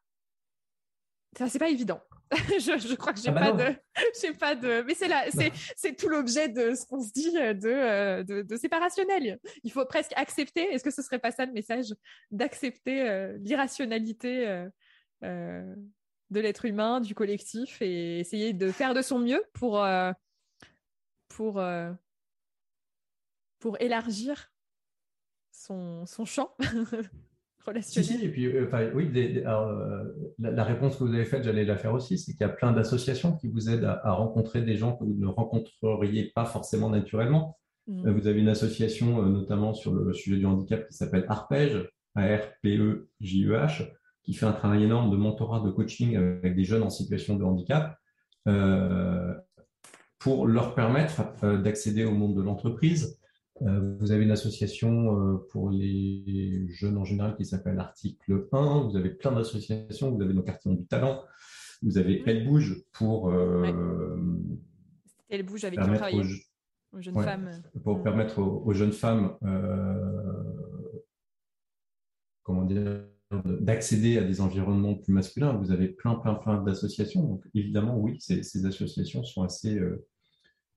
ça c'est pas évident. je, crois que j'ai ah bah pas de, j'ai pas de, mais c'est là, c'est, c'est tout l'objet de ce qu'on se dit euh, de, euh, de, de, séparationnel. Il faut presque accepter. Est-ce que ce serait pas ça le message d'accepter euh, l'irrationalité de l'être humain, du collectif, et essayer de faire de son mieux pour pour pour élargir son, son champ? Si, et puis, euh, oui, euh, la, réponse que vous avez faite, j'allais la faire aussi, c'est qu'il y a plein d'associations qui vous aident à, rencontrer des gens que vous ne rencontreriez pas forcément naturellement. Mm. Euh, vous avez une association, notamment sur le sujet du handicap, qui s'appelle Arpège, A-R-P-E-J-E-H, qui fait un travail énorme de mentorat, de coaching avec des jeunes en situation de handicap, pour leur permettre d'accéder au monde de l'entreprise, vous avez une association euh, pour les jeunes en général qui s'appelle Article 1. Vous avez plein d'associations. Vous avez nos quartiers du talent. Vous avez Elle Bouge pour. Euh, Elle Bouge avec qui aux, jeunes femmes. Pour permettre aux, jeunes femmes comment dire, d'accéder à des environnements plus masculins. Vous avez plein, plein, plein d'associations. Donc, évidemment, oui, ces, associations sont assez,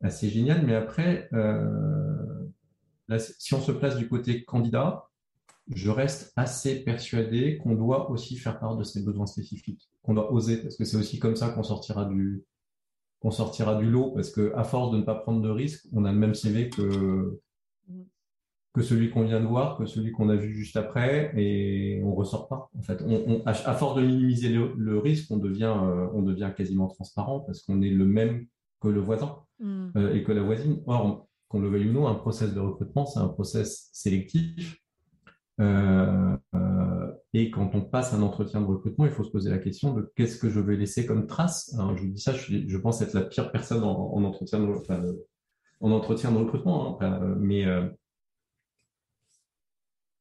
assez géniales. Mais après, si on se place du côté candidat, je reste assez persuadé qu'on doit aussi faire part de ses besoins spécifiques, qu'on doit oser, parce que c'est aussi comme ça qu'on sortira du qu'on sortira du lot, parce que à force de ne pas prendre de risques, on a le même CV que que celui qu'on vient de voir, que celui qu'on a vu juste après, et on ressort pas. En fait, à, force de minimiser le, risque, on devient euh, on devient quasiment transparent parce qu'on est le même que le voisin mm. euh, et que la voisine. Or, qu'on le veuille ou non, un process de recrutement, c'est un process sélectif. Euh, euh, et quand on passe un entretien de recrutement, il faut se poser la question de qu'est-ce que je vais laisser comme trace. je vous dis ça, je, pense être la pire personne en, entretien, de, en entretien de recrutement. Hein, mais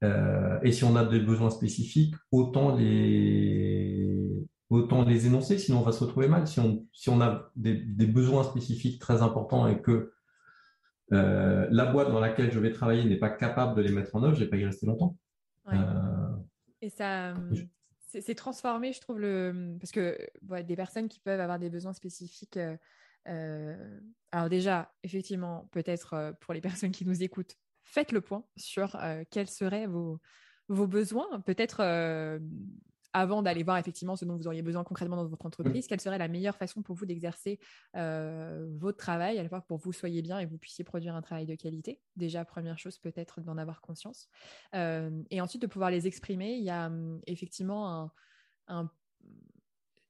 euh, et si on a des besoins spécifiques, autant les autant les énoncer, sinon on va se retrouver mal. Si on, si on a des, besoins spécifiques très importants et que euh, la boîte dans laquelle je vais travailler n'est pas capable de les mettre en œuvre, je vais pas y rester longtemps. Et ça, c'est transformé, je trouve, le... parce que des personnes qui peuvent avoir des besoins spécifiques. alors déjà, effectivement, peut-être pour les personnes qui nous écoutent, faites le point sur quels seraient vos, vos besoins. Peut-être avant d'aller voir effectivement ce dont vous auriez besoin concrètement dans votre entreprise, quelle serait la meilleure façon pour vous d'exercer votre travail, à la fois pour que vous soyez bien et que vous puissiez produire un travail de qualité. Déjà, première chose, peut-être d'en avoir conscience. et ensuite, de pouvoir les exprimer. Il y a effectivement un,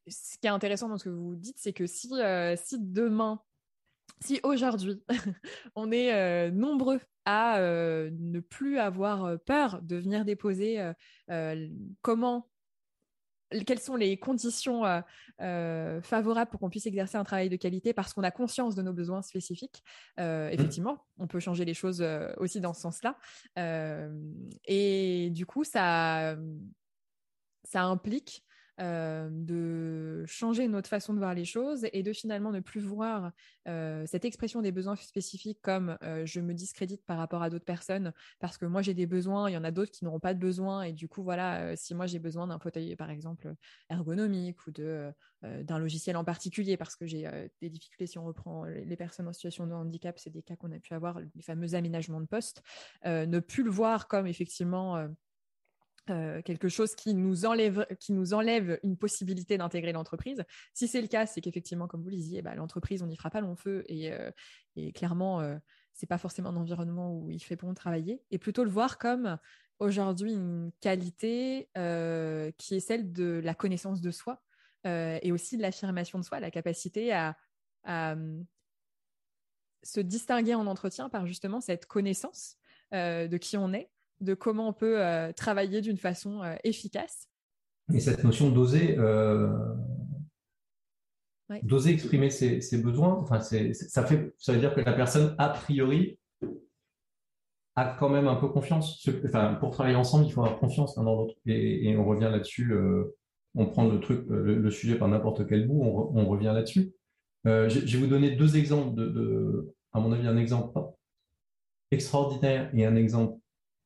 Ce qui est intéressant dans ce que vous dites, c'est que si, si demain, si aujourd'hui, on est nombreux à ne plus avoir peur de venir déposer comment quelles sont les conditions favorables pour qu'on puisse exercer un travail de qualité parce qu'on a conscience de nos besoins spécifiques. Mmh. effectivement, on peut changer les choses aussi dans ce sens-là. et du coup, ça, ça implique euh, de changer notre façon de voir les choses et de finalement ne plus voir euh, cette expression des besoins spécifiques comme euh, je me discrédite par rapport à d'autres personnes parce que moi j'ai des besoins, il y en a d'autres qui n'auront pas de besoins et du coup voilà, si moi j'ai besoin d'un fauteuil par exemple ergonomique ou d'un logiciel en particulier parce que j'ai des difficultés si on reprend les personnes en situation de handicap, c'est des cas qu'on a pu avoir, les fameux aménagements de poste, ne plus le voir comme effectivement euh, quelque chose qui nous enlève, qui nous enlève une possibilité d'intégrer l'entreprise. Si c'est le cas, c'est qu'effectivement, comme vous le disiez, bah, l'entreprise, on n'y fera pas long feu et, euh, clairement, euh, c'est pas forcément un environnement où il fait bon travailler. Et plutôt le voir comme aujourd'hui une qualité qui est celle de la connaissance de soi et aussi de l'affirmation de soi, la capacité à, à se distinguer en entretien par justement cette connaissance de qui on est de comment on peut euh, travailler d'une façon euh, efficace. Et cette notion d'oser, euh, d'oser exprimer ses, besoins, enfin, ça, fait, ça veut dire que la personne, a priori, a quand même un peu confiance. Enfin, pour travailler ensemble, il faut avoir confiance l'un dans l'autre. Et, on revient là-dessus, on prend le, truc, le, sujet par n'importe quel bout, on, revient là-dessus. je, vais vous donner deux exemples de, à mon avis, un exemple extraordinaire et un exemple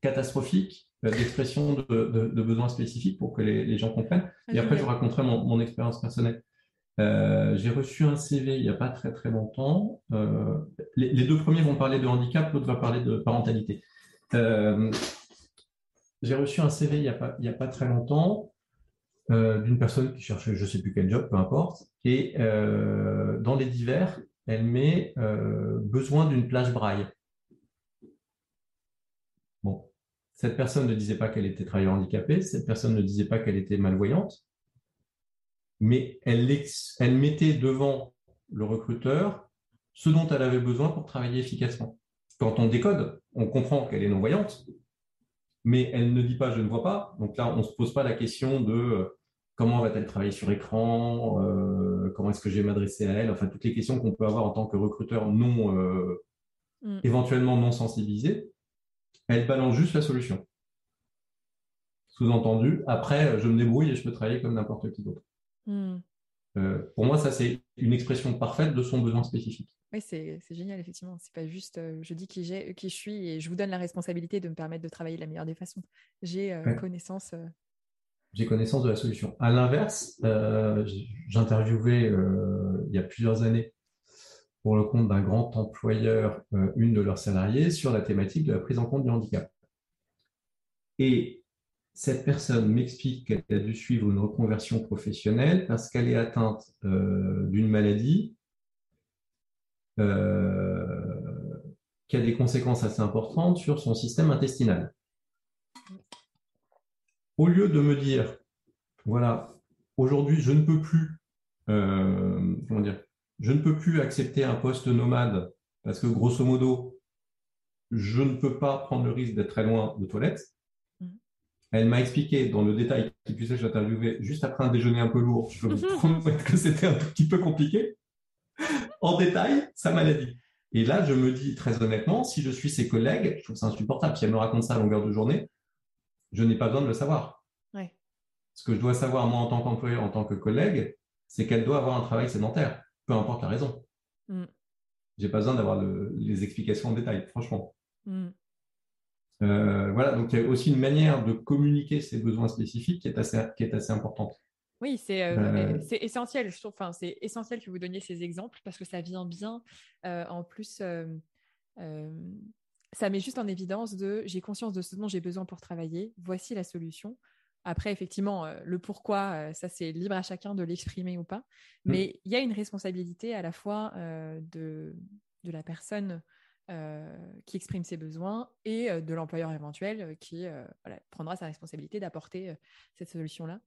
catastrophique euh, d'expression de, besoins spécifiques pour que les, gens comprennent. Et après, je raconterai mon, expérience personnelle. Euh, j'ai reçu un CV il n'y a pas très très longtemps. Euh, les, deux premiers vont parler de handicap, l'autre va parler de parentalité. j'ai reçu un CV il n'y a, a pas très longtemps d'une personne qui cherchait je ne sais plus quel job, peu importe. Et dans les divers, elle met besoin d'une plage braille. Bon, cette personne ne disait pas qu'elle était travailleur handicapée, cette personne ne disait pas qu'elle était malvoyante, mais elle, elle mettait devant le recruteur ce dont elle avait besoin pour travailler efficacement. Quand on décode, on comprend qu'elle est non-voyante, mais elle ne dit pas je ne vois pas. Donc là, on ne se pose pas la question de euh, comment va-t-elle travailler sur écran, euh, comment est-ce que je vais m'adresser à elle, enfin toutes les questions qu'on peut avoir en tant que recruteur non, euh, mm. éventuellement non sensibilisé elle balance juste la solution. Sous-entendu, après, je me débrouille et je peux travailler comme n'importe qui d'autre. Hmm. Euh, pour moi, ça, c'est une expression parfaite de son besoin spécifique. Oui, c'est génial, effectivement. C'est pas juste euh, je dis qui, qui je suis et je vous donne la responsabilité de me permettre de travailler de la meilleure des façons. J'ai euh, connaissance. J'ai connaissance de la solution. À l'inverse, j'interviewais il y a plusieurs années pour le compte d'un grand employeur euh, une de leurs salariés sur la thématique de la prise en compte du handicap. Et cette personne m'explique qu'elle a dû suivre une reconversion professionnelle parce qu'elle est atteinte euh, d'une maladie euh, qui a des conséquences assez importantes sur son système intestinal. Au lieu de me dire, voilà, aujourd'hui je ne peux plus, comment dire, je ne peux plus accepter un poste nomade parce que grosso modo, je ne peux pas prendre le risque d'être très loin de toilettes. Mm. Elle m'a expliqué dans le détail, qui puissait je juste après un déjeuner un peu lourd, je peux vous promettre que c'était un tout petit peu compliqué, en détail, sa maladie. Et là, je me dis très honnêtement, si je suis ses collègues, je trouve ça insupportable. Si elle me raconte ça à longueur de journée, je n'ai pas besoin de le savoir. Ce que je dois savoir, moi, en tant qu'employeur, en tant que collègue, c'est qu'elle doit avoir un travail sédentaire, peu importe la raison. Mm. J'ai pas besoin d'avoir les explications en détail, franchement. Mm. Euh, voilà, donc il y a aussi une manière de communiquer ces besoins spécifiques qui est assez, qui est assez importante. Oui, c'est euh, euh, essentiel. Je trouve, enfin, c'est essentiel que vous donniez ces exemples parce que ça vient bien. en plus, ça met juste en évidence de j'ai conscience de ce dont j'ai besoin pour travailler. Voici la solution. Après, effectivement, le pourquoi, ça c'est libre à chacun de l'exprimer ou pas. Mm. Mais il y a une responsabilité à la fois de, de la personne qui exprime ses besoins et de l'employeur éventuel qui prendra sa responsabilité d'apporter cette solution-là.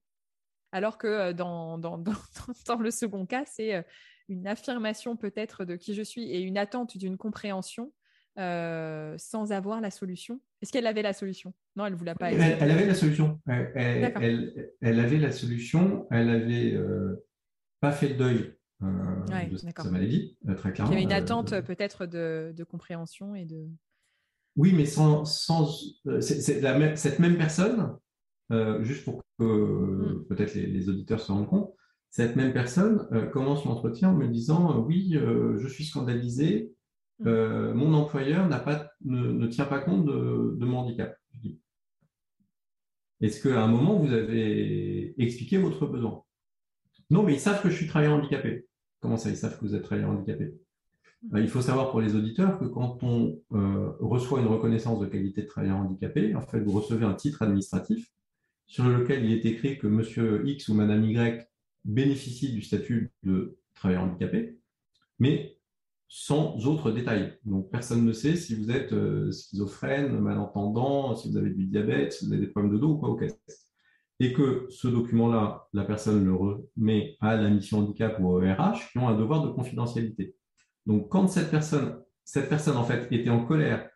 Alors que dans, dans, dans, le second cas, c'est une affirmation peut-être de qui je suis et une attente d'une compréhension sans avoir la solution. Est-ce qu'elle avait la solution? Non, elle ne vous l'a pas. Elle, elle, avait la solution. Elle, elle, avait la solution. Elle n'avait pas fait le deuil euh, de sa maladie, euh, très clairement. Il y avait une euh, attente peut-être de, de, compréhension et de. Oui, mais sans, sans c'est, la cette même personne, juste pour que mm. peut-être les, auditeurs se rendent compte, cette même personne commence l'entretien en me disant oui, je suis scandalisé, mm. mon employeur n'a pas, ne, ne, tient pas compte de, de mon handicap. Est-ce qu'à un moment, vous avez expliqué votre besoin? Non, mais ils savent que je suis travailleur handicapé. Comment ça, ils savent que vous êtes travailleur handicapé? Ben, Il faut savoir pour les auditeurs que quand on euh, reçoit une reconnaissance de qualité de travailleur handicapé, en fait, vous recevez un titre administratif sur lequel il est écrit que monsieur X ou madame Y bénéficie du statut de travailleur handicapé, mais sans autres détails. Donc, personne ne sait si vous êtes euh, schizophrène, malentendant, si vous avez du diabète, si vous avez des problèmes de dos ou quoi au et que ce document-là, la personne le remet à la mission handicap ou au RH qui ont un devoir de confidentialité. Donc, quand cette personne, cette personne en fait était en colère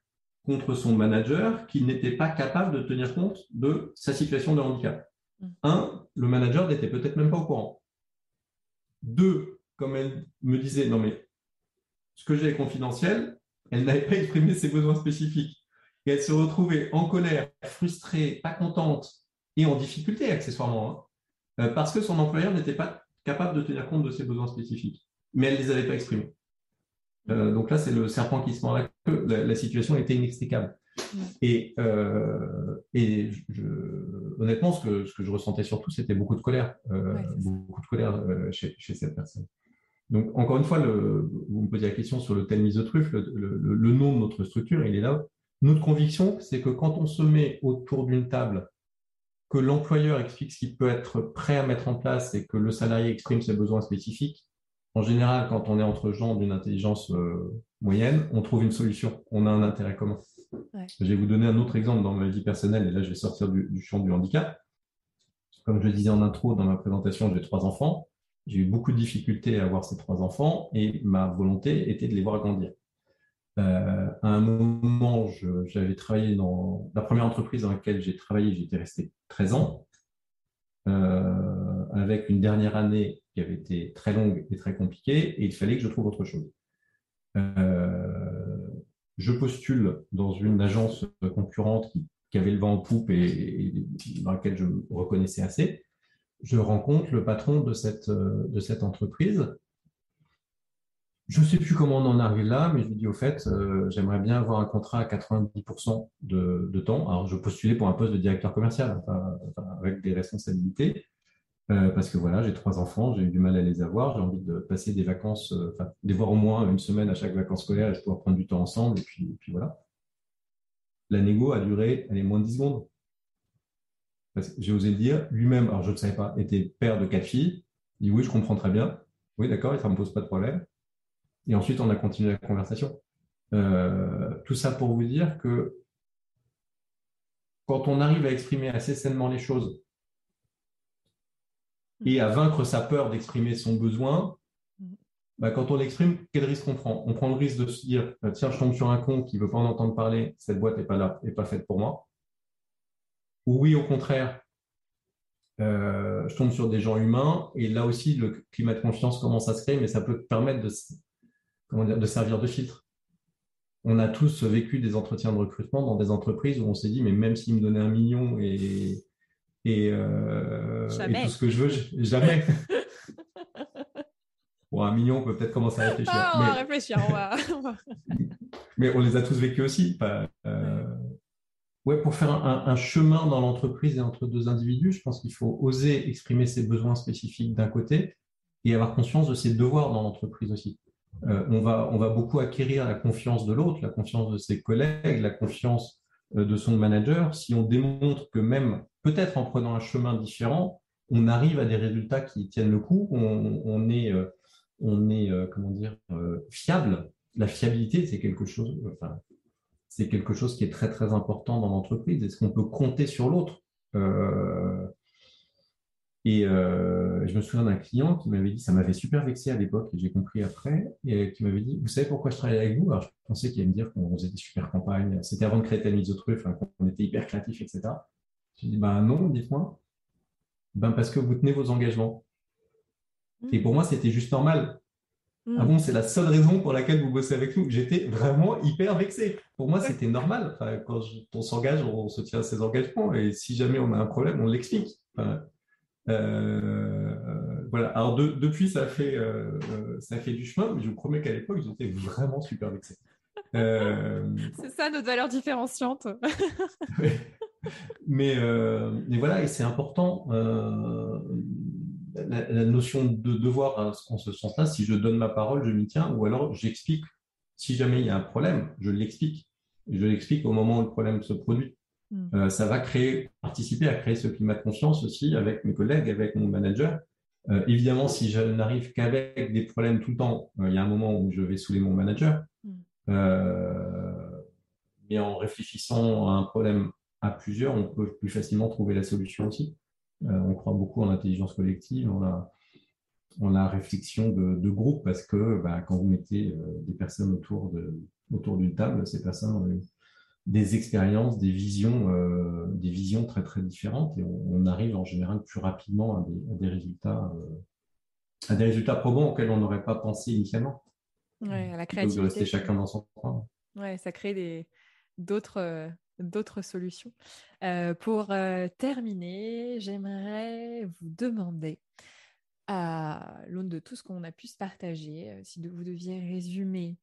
contre son manager qui n'était pas capable de tenir compte de sa situation de handicap. Mm. Un, le manager n'était peut-être même pas au courant. Deux, comme elle me disait, non mais ce que j'ai est confidentiel, elle n'avait pas exprimé ses besoins spécifiques. Et elle se retrouvait en colère, frustrée, pas contente, et en difficulté accessoirement, hein. euh, parce que son employeur n'était pas capable de tenir compte de ses besoins spécifiques, mais elle ne les avait pas exprimés. Euh, donc là, c'est le serpent qui se mord la queue. La, situation était inextricable. Et, euh, et je, honnêtement, ce que, ce que je ressentais surtout, c'était beaucoup de colère, beaucoup de colère chez, chez, cette personne. Donc, encore une fois, le, vous me posez la question sur le thème mise de truffe, le, le, nom de notre structure, il est là. Notre conviction, c'est que quand on se met autour d'une table que l'employeur explique ce qu'il peut être prêt à mettre en place et que le salarié exprime ses besoins spécifiques, en général, quand on est entre gens d'une intelligence euh, moyenne, on trouve une solution, on a un intérêt commun. Je vais vous donner un autre exemple dans ma vie personnelle, et là je vais sortir du, champ du handicap. Comme je le disais en intro dans ma présentation, j'ai trois enfants. J'ai eu beaucoup de difficultés à avoir ces trois enfants et ma volonté était de les voir grandir. Euh, à un moment, j'avais travaillé dans la première entreprise dans laquelle j'ai travaillé, j'étais resté 13 ans, euh, avec une dernière année qui avait été très longue et très compliquée, et il fallait que je trouve autre chose. Euh, je postule dans une agence concurrente qui, avait le vent en poupe et, dans laquelle je me reconnaissais assez. Je rencontre le patron de cette, cette entreprise je ne sais plus comment on en arrive là, mais je lui dis au fait, euh, j'aimerais bien avoir un contrat à 90% de, temps. Alors, je postulais pour un poste de directeur commercial, avec des responsabilités, euh, parce que voilà, j'ai trois enfants, j'ai eu du mal à les avoir, j'ai envie de passer des vacances, euh, enfin, les voir au moins une semaine à chaque vacances scolaires et de pouvoir prendre du temps ensemble, et puis, puis voilà. La négo a duré, elle est moins de 10 secondes. J'ai osé le dire, lui-même, alors je ne le savais pas, était père de quatre filles. Il dit oui, je comprends très bien. Oui, d'accord, ça ne me pose pas de problème. Et ensuite, on a continué la conversation. Euh, tout ça pour vous dire que quand on arrive à exprimer assez sainement les choses et à vaincre sa peur d'exprimer son besoin, bah, quand on l'exprime, quel risque on prend? On prend le risque de se dire tiens, je tombe sur un con qui ne veut pas en entendre parler, cette boîte n'est pas là, n'est pas faite pour moi. Ou oui, au contraire, euh, je tombe sur des gens humains et là aussi, le climat de confiance commence à se créer, mais ça peut permettre de, comment dire, de servir de filtre. On a tous vécu des entretiens de recrutement dans des entreprises où on s'est dit, mais même s'ils me donnaient un million et, Et, tout ce que je veux, jamais. bon, un million, on peut peut-être commencer à réfléchir. Ah, on va réfléchir, on va... mais on les a tous vécus aussi. Ouais, pour faire un, chemin dans l'entreprise et entre deux individus, je pense qu'il faut oser exprimer ses besoins spécifiques d'un côté et avoir conscience de ses devoirs dans l'entreprise aussi. Euh, on, va, on va beaucoup acquérir la confiance de l'autre, la confiance de ses collègues, la confiance euh, de son manager. Si on démontre que même, peut-être en prenant un chemin différent, on arrive à des résultats qui tiennent le coup, on, est, on est euh, comment dire, fiable. La fiabilité, c'est quelque chose, c'est quelque chose qui est très très important dans l'entreprise. Est-ce qu'on peut compter sur l'autre? Euh, Et euh, je me souviens d'un client qui m'avait dit, ça m'avait super vexé à l'époque, et j'ai compris après, et qui m'avait dit, vous savez pourquoi je travaille avec vous? Alors je pensais qu'il allait me dire qu'on faisait des super campagnes, c'était avant de créer Tamiz enfin, qu'on était hyper créatif, etc. J'ai dit, ben non, dites-moi. Ben parce que vous tenez vos engagements. Et pour moi, c'était juste normal. Ah bon, c'est la seule raison pour laquelle vous bossez avec nous. J'étais vraiment hyper vexé. Pour moi, c'était normal. quand on s'engage, on se tient à ses engagements. Et si jamais on a un problème, on l'explique. Euh, voilà. Alors depuis, ça fait, euh, ça fait du chemin. Mais je vous promets qu'à l'époque, j'étais vraiment super vexé. Euh, c'est ça notre valeur différenciante. mais, mais voilà, et c'est important la, notion de devoir hein, en ce sens-là, si je donne ma parole, je m'y tiens, ou alors j'explique. Si jamais il y a un problème, je l'explique. Je l'explique au moment où le problème se produit. Hmm. Euh, ça va créer, participer à créer ce climat de confiance aussi avec mes collègues, avec mon manager. Euh, évidemment, si je n'arrive qu'avec des problèmes tout le temps, euh, il y a un moment où je vais saouler mon manager. Mais en réfléchissant à un problème à plusieurs, on peut plus facilement trouver la solution aussi. Euh, on croit beaucoup en l'intelligence collective, en la, la réflexion de, groupe, parce que bah, quand vous mettez euh, des personnes autour autour d'une table, ces personnes ont des expériences, des visions, euh, des visions très très différentes, et on, arrive en général plus rapidement à des, résultats, à des résultats probants auxquels on n'aurait pas pensé initialement. Ouais, à la créativité. de rester chacun dans son coin. Ouais, ça crée des d'autres d'autres solutions. Euh, pour euh, terminer, j'aimerais vous demander, à l'aune de tout ce qu'on a pu se partager, euh, si vous deviez résumer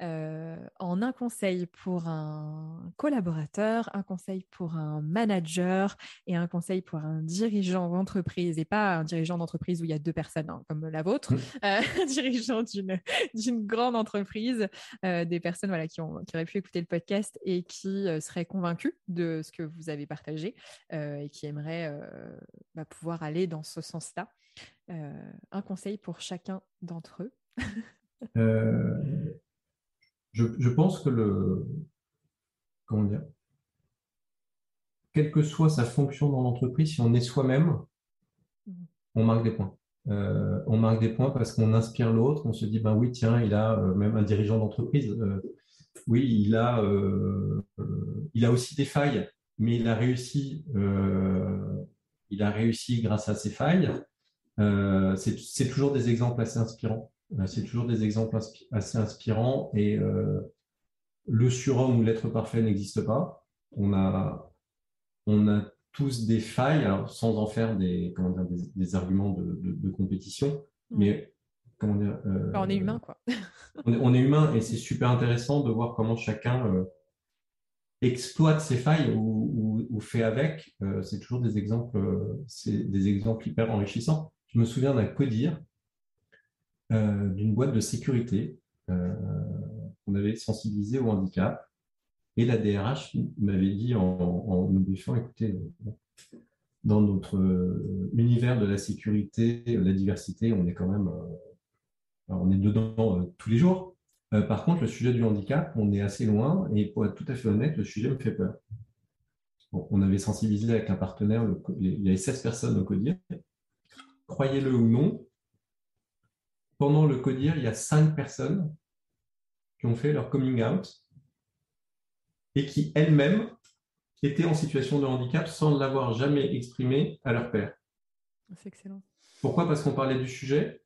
euh, en un conseil pour un collaborateur, un conseil pour un manager et un conseil pour un dirigeant d'entreprise et pas un dirigeant d'entreprise où il y a deux personnes hein, comme la vôtre, mmh. euh, un dirigeant d'une grande entreprise, euh, des personnes voilà, qui, ont, qui auraient pu écouter le podcast et qui seraient convaincus de ce que vous avez partagé et qui aimeraient bah, pouvoir aller dans ce sens-là. un conseil pour chacun d'entre eux. Je, pense que le. Comment dire Quelle que soit sa fonction dans l'entreprise, si on est soi-même, on marque des points. Euh, on marque des points parce qu'on inspire l'autre, on se dit, ben oui, tiens, il a euh, même un dirigeant d'entreprise, euh, oui, il a, aussi des failles, mais il a réussi, il a réussi grâce à ses failles. c'est toujours des exemples assez inspirants. Euh, c'est toujours des exemples assez inspirants et euh, le surhomme ou l'être parfait n'existe pas. On a, on a tous des failles, sans en faire des, comment dire, des, arguments de, compétition, mm. mais comment dire, euh, on est humain, quoi. on, est, humain et c'est super intéressant de voir comment chacun exploite ses failles ou, ou, fait avec. c'est toujours des exemples, c'est des exemples hyper enrichissants. Je me souviens d'un codir euh, d'une boîte de sécurité euh, qu'on avait sensibilisé au handicap. Et la DRH m'avait dit en, nous écoutez, dans notre euh, univers de la sécurité, la diversité, on est quand même, on est dedans tous les jours. par contre, le sujet du handicap, on est assez loin et pour être tout à fait honnête, le sujet me fait peur. on avait sensibilisé avec un partenaire, il y avait 16 personnes au CODIR. Croyez-le ou non, pendant le CODIR, il y a cinq personnes qui ont fait leur coming out et qui elles-mêmes étaient en situation de handicap sans l'avoir jamais exprimé à leur père. C'est excellent. Pourquoi? Parce qu'on parlait du sujet,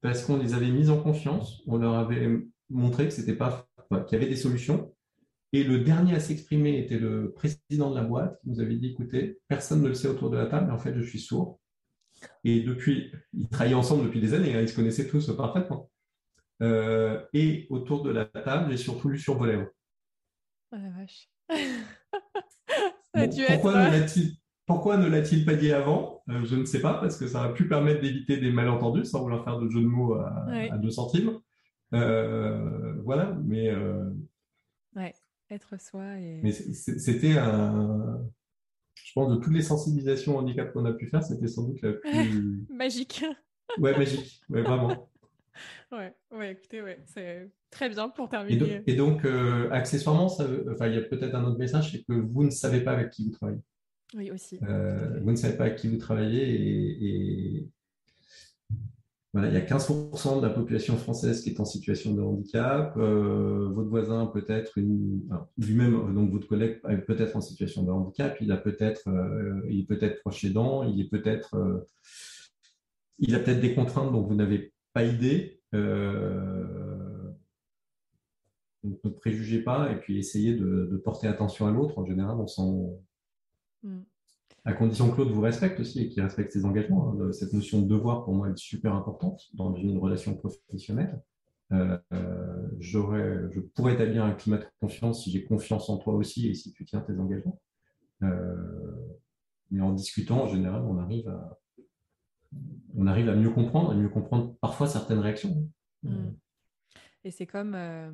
parce qu'on les avait mis en confiance, on leur avait montré que c'était pas, qu'il y avait des solutions, Et le dernier à s'exprimer était le président de la boîte qui nous avait dit, écoutez, personne ne le sait autour de la table, mais en fait, je suis sourd. Et depuis, ils travaillaient ensemble depuis des années, hein, ils se connaissaient tous parfaitement. Euh, et autour de la table, j'ai surtout lu sur vos lèvres. Oh la vache. pourquoi, ne l'a-t-il pas dit avant? Euh, Je ne sais pas, parce que ça aurait pu permettre d'éviter des malentendus sans vouloir faire de jeu de mots à, deux centimes. Euh, voilà, mais. Ouais, être soi. Et... Mais c'était un. Je pense de toutes les sensibilisations au handicap qu'on a pu faire, c'était sans doute la plus. magique. ouais, magique, ouais, vraiment. Ouais, ouais, écoutez, ouais, c'est très bien pour terminer. Et donc, euh, accessoirement, ça enfin, il y a peut-être un autre message, c'est que vous ne savez pas avec qui vous travaillez. Oui, aussi. Euh, vous ne savez pas avec qui vous travaillez et, voilà, il y a 15% de la population française qui est en situation de handicap. Euh, votre voisin peut-être lui-même, donc votre collègue peut-être en situation de handicap. Il a peut-être, il est peut-être proche aidant. Il est peut-être, il a peut-être des contraintes dont vous n'avez pas idée. Euh, ne préjugez pas et puis essayez de, porter attention à l'autre. En général, on s'en. Mm. À condition que l'autre vous respecte aussi et qu'il respecte ses engagements. Hein. Cette notion de devoir, pour moi, est super importante dans une relation professionnelle. Euh, je pourrais établir un climat de confiance si j'ai confiance en toi aussi et si tu tiens tes engagements. Euh, mais en discutant, en général, on arrive à, mieux comprendre, à mieux comprendre parfois certaines réactions. Mm. Et c'est comme, euh,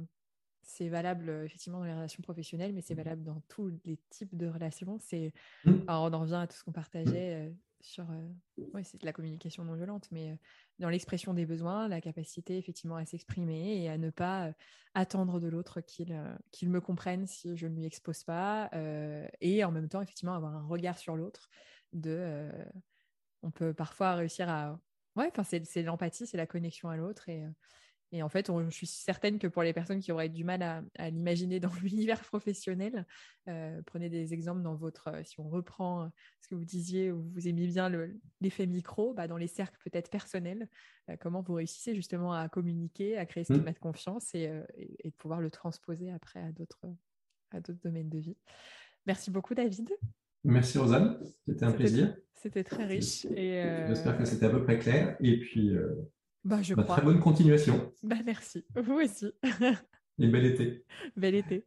c'est valable euh, effectivement dans les relations professionnelles, mais c'est valable dans tous les types de relations. C'est, mm. on en revient à tout ce qu'on partageait euh, sur, c'est de la communication non violente, mais dans l'expression des besoins, la capacité effectivement à s'exprimer et à ne pas attendre de l'autre qu'il qu'il me comprenne si je ne lui expose pas, et en même temps effectivement avoir un regard sur l'autre de on peut parfois réussir à. Ouais, enfin, c'est l'empathie, c'est la connexion à l'autre. Et, euh, et, en fait, je suis certaine que pour les personnes qui auraient du mal à, l'imaginer dans l'univers professionnel, euh, prenez des exemples dans votre. Euh, si on reprend ce que vous disiez, où vous aimiez bien l'effet micro, bah, dans les cercles peut-être personnels, comment vous réussissez justement à communiquer, à créer ce mmh. climat de confiance et, et, de pouvoir le transposer après à d'autres domaines de vie. Merci beaucoup, David. Merci Rosanne, c'était un plaisir. C'était très riche. Et euh, J'espère que c'était à peu près clair. Et puis, euh, bah, je bah, très bonne continuation. Bah, merci. Vous aussi. Et bel été. Bel été.